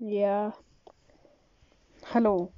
Yeah. Hello.